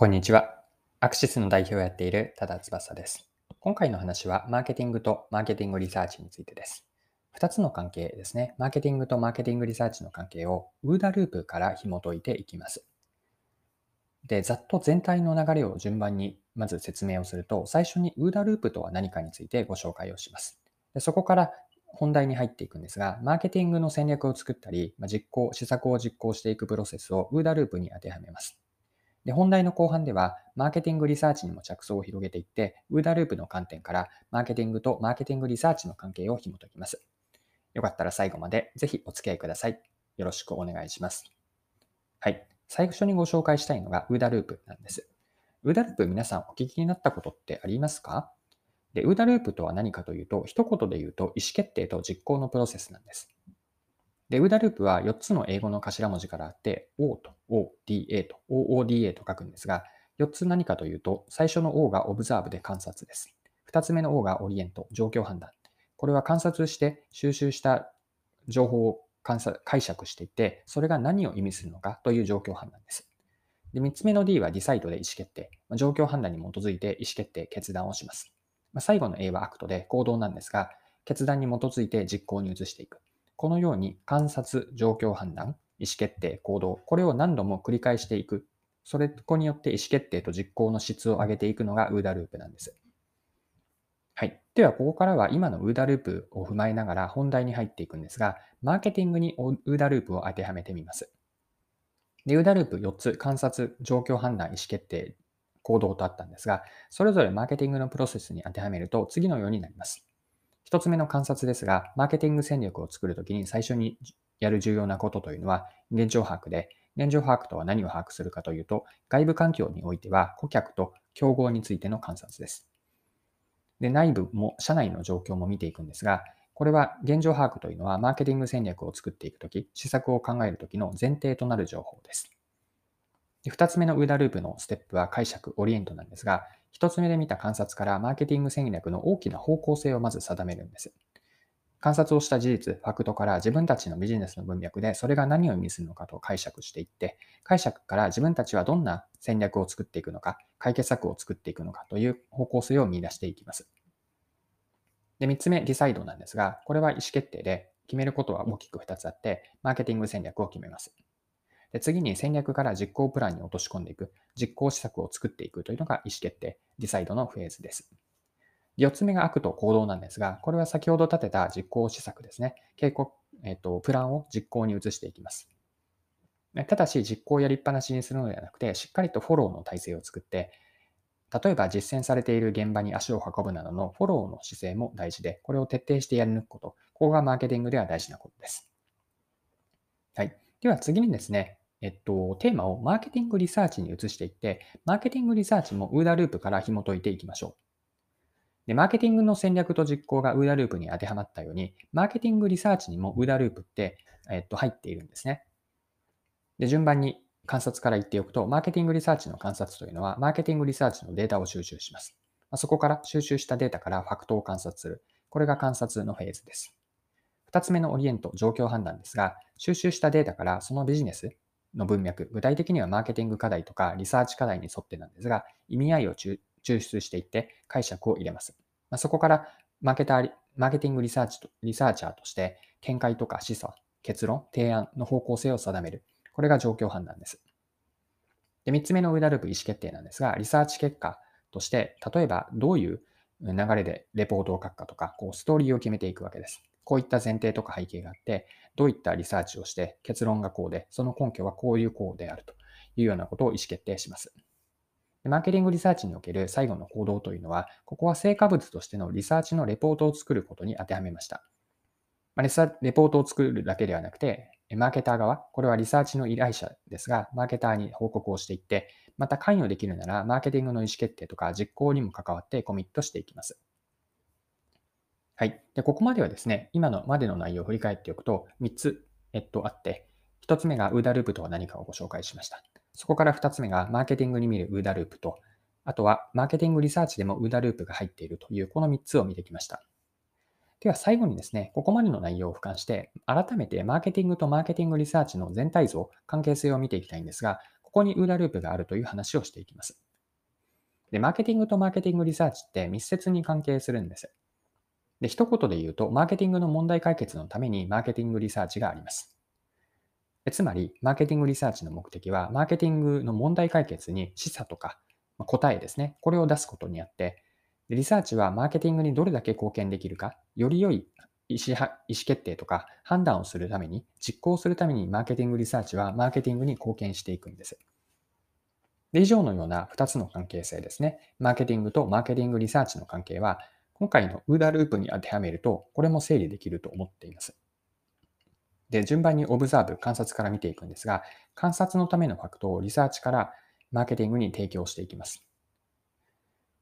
こんにちは。アクシスの代表をやっている多田翼です。今回の話はマーケティングとマーケティングリサーチについてです。2つの関係ですね。マーケティングとマーケティングリサーチの関係をウーダループから紐解いていきます。で、ざっと全体の流れを順番にまず説明をすると、最初にウーダループとは何かについてご紹介をします。でそこから本題に入っていくんですが、マーケティングの戦略を作ったり、実行、施策を実行していくプロセスをウーダループに当てはめます。で、本題の後半では、マーケティングリサーチにも着想を広げていって、ウーダループの観点から、マーケティングとマーケティングリサーチの関係を紐解きます。よかったら最後までぜひお付き合いください。よろしくお願いします。はい。最初にご紹介したいのがウーダループなんです。ウーダループ皆さんお聞きになったことってありますか？で、ウーダループとは何かというと、一言で言うと意思決定と実行のプロセスなんです。で、 OODA ループは4つの英語の頭文字からあって、O と ODA と OODA と書くんですが、4つ何かというと、最初の O が observe で観察です。2つ目の O が orient、状況判断。これは観察して収集した情報を観察解釈していて、それが何を意味するのかという状況判断です。で3つ目の D は decide で意思決定。状況判断に基づいて意思決定、決断をします。最後の A は act で行動なんですが、決断に基づいて実行に移していく。このように観察、状況判断、意思決定、行動、これを何度も繰り返していく。それこによって意思決定と実行の質を上げていくのがウーダループなんです。はい。では、ここからは今のウーダループを踏まえながら本題に入っていくんですが、マーケティングにウーダループを当てはめてみます。で、ウーダループ4つ、観察、状況判断、意思決定、行動とあったんですが、それぞれマーケティングのプロセスに当てはめると次のようになります。一つ目の観察ですが、マーケティング戦略を作るときに最初にやる重要なことというのは、現状把握で、現状把握とは何を把握するかというと、外部環境においては顧客と競合についての観察です。で、内部も、社内の状況も見ていくんですが、これは現状把握というのは、マーケティング戦略を作っていくとき、施策を考えるときの前提となる情報です。二つ目のウーダループのステップは解釈、オリエントなんですが、一つ目で見た観察からマーケティング戦略の大きな方向性をまず定めるんです。観察をした事実、ファクトから自分たちのビジネスの文脈でそれが何を意味するのかと解釈していって、解釈から自分たちはどんな戦略を作っていくのか、解決策を作っていくのかという方向性を見出していきます。で、三つ目、ディサイドなんですが、これは意思決定で決めることは大きく二つあって、マーケティング戦略を決めます。で次に戦略から実行プランに落とし込んでいく、実行施策を作っていくというのが意思決定、ディサイドのフェーズです。4つ目が悪と行動なんですが、これは先ほど立てた実行施策ですね。警告、えっ、と、プランを実行に移していきます。ただし、実行をやりっぱなしにするのではなくて、しっかりとフォローの体制を作って、例えば実践されている現場に足を運ぶなどのフォローの姿勢も大事で、これを徹底してやり抜くこと、ここがマーケティングでは大事なことです。はい。では次にですね、えっと、テーマをマーケティングリサーチに移していって、マーケティングリサーチも OODA ループから紐解いていきましょう。で、マーケティングの戦略と実行が OODA ループに当てはまったように、マーケティングリサーチにも OODA ループって、えっと、入っているんですね。で、順番に観察から言っておくと、マーケティングリサーチの観察というのは、マーケティングリサーチのデータを収集します。そこから収集したデータからファクトを観察する。これが観察のフェーズです。二つ目のオリエント、状況判断ですが、収集したデータからそのビジネス、の文脈、具体的にはマーケティング課題とかリサーチ課題に沿ってなんですが、意味合いを抽出していって解釈を入れます。まあ、そこからマーケター、マーケティングリサーチとリサーチャーとして見解とか示唆、結論、提案の方向性を定める。これが状況判断です。で、3つ目の OODA ループ意思決定なんですが、リサーチ結果として、例えばどういう流れでレポートを書くかとか、こうストーリーを決めていくわけです。こういった前提とか背景があって、どういったリサーチをして結論がこうで、その根拠はこういうこうであるというようなことを意思決定します。マーケティングリサーチにおける最後の行動というのは、ここは成果物としてのリサーチのレポートを作ることに当てはめました。ま、レポートを作るだけではなくて、マーケター側、これはリサーチの依頼者ですが、マーケターに報告をしていって、また関与できるなら、マーケティングの意思決定とか実行にも関わってコミットしていきます。はい。で、ここまではですね、今のまでの内容を振り返っておくと、3つ、えっと、あって、1つ目がウーダループとは何かをご紹介しました。そこから2つ目がマーケティングに見るウーダループと、あとはマーケティングリサーチでもウーダループが入っているというこの3つを見てきました。では最後にですね、ここまでの内容を俯瞰して、改めてマーケティングとマーケティングリサーチの全体像、関係性を見ていきたいんですが、ここにウーダループがあるという話をしていきます。で、マーケティングとマーケティングリサーチって密接に関係するんです。で、一言で言うと、マーケティングの問題解決のためにマーケティングリサーチがあります。つまり、マーケティングリサーチの目的は、マーケティングの問題解決に示唆とか答えですね、これを出すことにあって、リサーチはマーケティングにどれだけ貢献できるか、より良い意思意思決定とか判断をするために、実行するためにマーケティングリサーチはマーケティングに貢献していくんです。で以上のような2つの関係性ですね。マーケティングとマーケティングリサーチの関係は、今回の OODA ループに当てはめると、これも整理できると思っています。で、順番に observe、観察から見ていくんですが、観察のためのファクトをリサーチからマーケティングに提供していきます。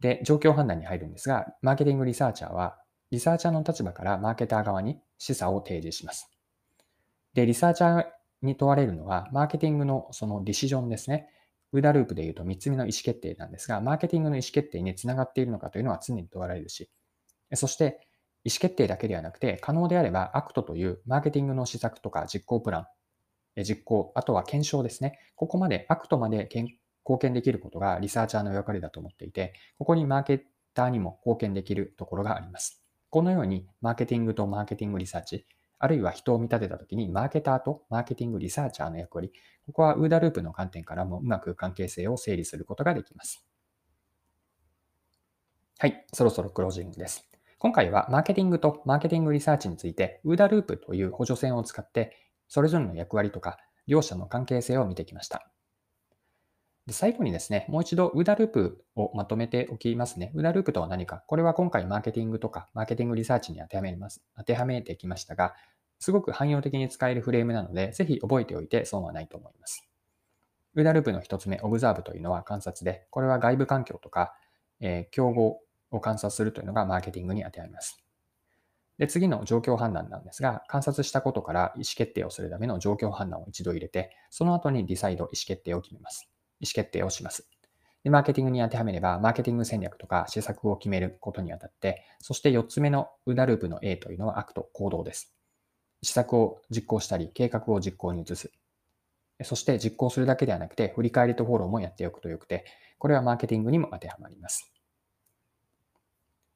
で、状況判断に入るんですが、マーケティングリサーチャーは、リサーチャーの立場からマーケター側に示唆を提示します。で、リサーチャーに問われるのは、マーケティングのその decision ですね。 OODA ループで言うと3つ目の意思決定なんですが、マーケティングの意思決定につながっているのかというのは常に問われるし、そして意思決定だけではなくて、可能であれば act というマーケティングの施策とか実行プラン、実行、あとは検証ですね。ここまで act まで貢献できることがリサーチャーの役割だと思っていて、ここにマーケターにも貢献できるところがあります。このようにマーケティングとマーケティングリサーチ、あるいは人を見立てたときにマーケターとマーケティングリサーチャーの役割、ここは OODA ループの観点からもうまく関係性を整理することができます。はい、そろそろクロージングです。今回はマーケティングとマーケティングリサーチについて、 OODA ループという補助線を使って、それぞれの役割とか両者の関係性を見てきました。で最後にですね、もう一度 OODA ループをまとめておきますね。 OODA ループとは何かこれは今回マーケティングとかマーケティングリサーチに当てはめます。当てはめてきましたが、すごく汎用的に使えるフレームなので、ぜひ覚えておいて損はないと思います。 OODA ループの一つ目、 observe というのは観察で、これは外部環境とか、えー、競合を観察するというのがマーケティングに当てはめます。で、次の状況判断なんですが、観察したことから意思決定をするための状況判断を一度入れて、その後に decide、意思決定を決めます。意思決定をします。で、マーケティングに当てはめれば、マーケティング戦略とか施策を決めることにあたって、そして4つ目の OODA ループの A というのは act、行動です。施策を実行したり、計画を実行に移す。そして実行するだけではなくて、振り返りとフォローもやっておくとよくて、これはマーケティングにも当てはまります。